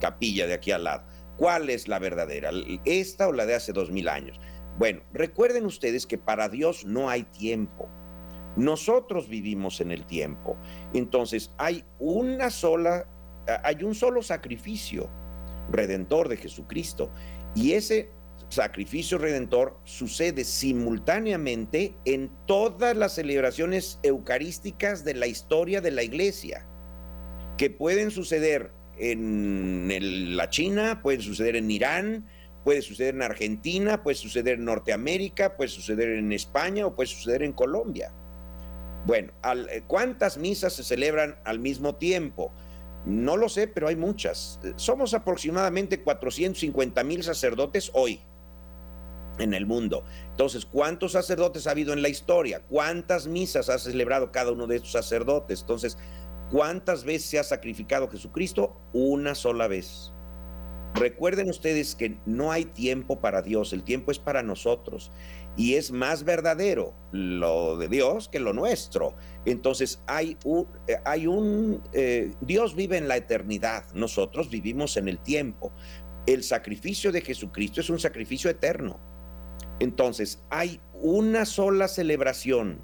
capilla de aquí al lado. ¿Cuál es la verdadera? ¿Esta o la de hace dos mil años? Bueno, recuerden ustedes que para Dios no hay tiempo. Nosotros vivimos en el tiempo. Entonces, hay una sola, hay un solo sacrificio redentor de Jesucristo. Y ese sacrificio redentor sucede simultáneamente en todas las celebraciones eucarísticas de la historia de la iglesia, que pueden suceder en la China, pueden suceder en Irán, puede suceder en Argentina, puede suceder en Norteamérica, puede suceder en España o puede suceder en Colombia. Bueno, ¿cuántas misas se celebran al mismo tiempo? No lo sé, pero hay muchas. Somos aproximadamente 450 mil sacerdotes hoy en el mundo. Entonces, ¿cuántos sacerdotes ha habido en la historia? ¿Cuántas misas ha celebrado cada uno de estos sacerdotes? Entonces, ¿cuántas veces se ha sacrificado Jesucristo? Una sola vez. Recuerden ustedes que no hay tiempo para Dios, el tiempo es para nosotros y es más verdadero lo de Dios que lo nuestro. Entonces hay un, eh, hay un eh, Dios vive en la eternidad, nosotros vivimos en el tiempo. El sacrificio de Jesucristo es un sacrificio eterno entonces, hay una sola celebración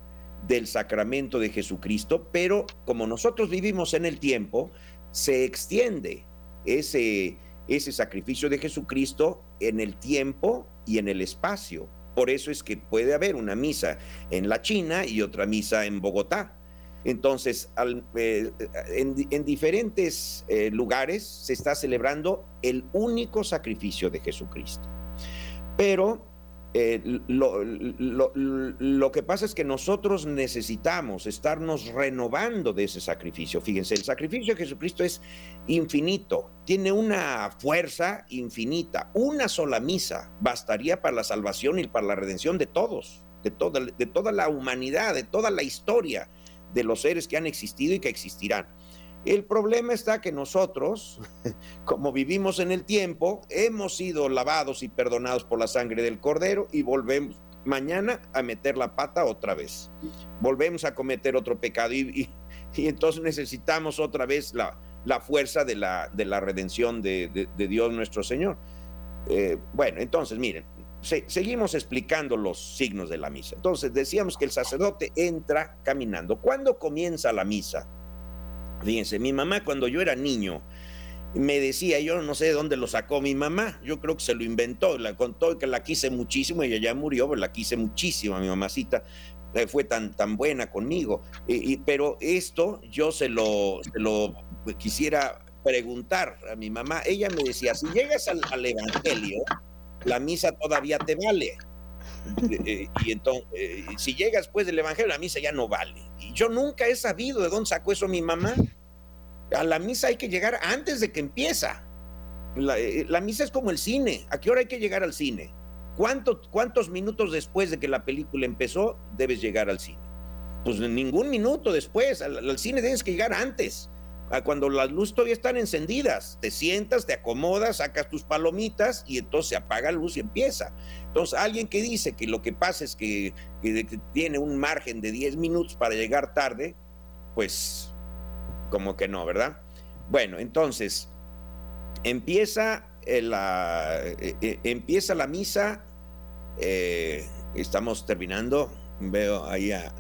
del sacramento de Jesucristo, pero como nosotros vivimos en el tiempo, se extiende ese, ese sacrificio de Jesucristo en el tiempo y en el espacio. Por eso es que puede haber una misa en la China y otra misa en Bogotá. Entonces, eh, en, diferentes eh, lugares se está celebrando el único sacrificio de Jesucristo. Pero eh, lo, lo, que pasa es que nosotros necesitamos estarnos renovando de ese sacrificio. Fíjense, el sacrificio de Jesucristo es infinito, tiene una fuerza infinita. Una sola misa bastaría para la salvación y para la redención de todos, de toda, de toda la humanidad, de toda la historia de los seres que han existido y que existirán. El problema está que nosotros, como vivimos en el tiempo, hemos sido lavados y perdonados por la sangre del cordero y volvemos mañana a meter la pata otra vez. Volvemos a cometer otro pecado y, entonces necesitamos otra vez la, la fuerza de la, de la redención de, Dios nuestro Señor. Eh, bueno, entonces miren, seguimos explicando los signos de la misa. Entonces, decíamos que el sacerdote entra caminando. ¿Cuándo comienza la misa? Fíjense, mi mamá cuando yo era niño me decía, yo no sé de dónde lo sacó mi mamá, yo creo que se lo inventó, la contó que la quise muchísimo, ella ya murió, pero la quise muchísimo a mi mamacita, eh, fue tan, tan buena conmigo. Pero esto yo se lo, se lo quisiera preguntar a mi mamá. Ella me decía, si llegas al, Evangelio, la misa todavía te vale. Eh, eh, y entonces, si llegas después del Evangelio, la misa ya no vale. Yo nunca he sabido de dónde sacó eso mi mamá. A la misa hay que llegar antes de que empieza. La, la misa es como el cine. ¿A qué hora hay que llegar al cine? ¿Cuántos minutos después de que la película empezó debes llegar al cine? Pues ningún minuto después, al, cine tienes que llegar antes, cuando las luces todavía están encendidas. Te sientas, te acomodas, sacas tus palomitas y entonces se apaga la luz y empieza. Entonces, alguien que dice que lo que pasa es que, tiene un margen de 10 minutos para llegar tarde, pues como que no, ¿verdad? Bueno, entonces, empieza eh, la, eh, eh, empieza la misa estamos terminando. Veo ahí a.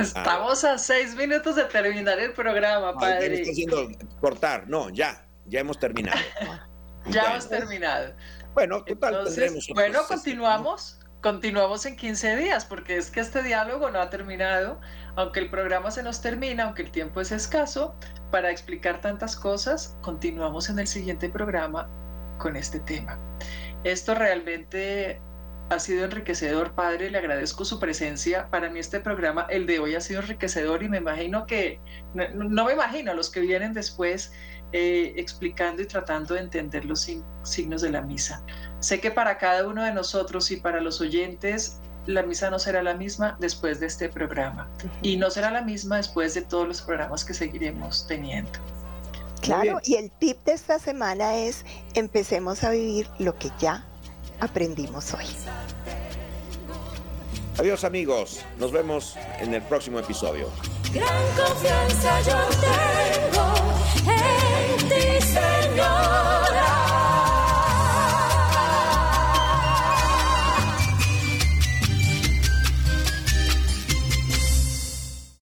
Estamos a, seis minutos de terminar el programa, padre. está haciendo cortar. No, ya, ya hemos terminado. ya hemos terminado. Bueno, total, bueno, continuamos. Continuamos en 15 días, porque es que este diálogo no ha terminado, aunque el programa se nos termina, aunque el tiempo es escaso, para explicar tantas cosas, continuamos en el siguiente programa con este tema. Esto realmente ha sido enriquecedor, Padre, le agradezco su presencia. Para mí este programa, el de hoy, ha sido enriquecedor y me imagino que, no, me imagino los que vienen después eh, explicando y tratando de entender los signos de la misa. Sé que para cada uno de nosotros y para los oyentes, la misa no será la misma después de este programa y no será la misma después de todos los programas que seguiremos teniendo. Claro, y el tip de esta semana es empecemos a vivir lo que ya aprendimos hoy. Adiós amigos, nos vemos en el próximo episodio. Gran confianza yo tengo en ti, Señor.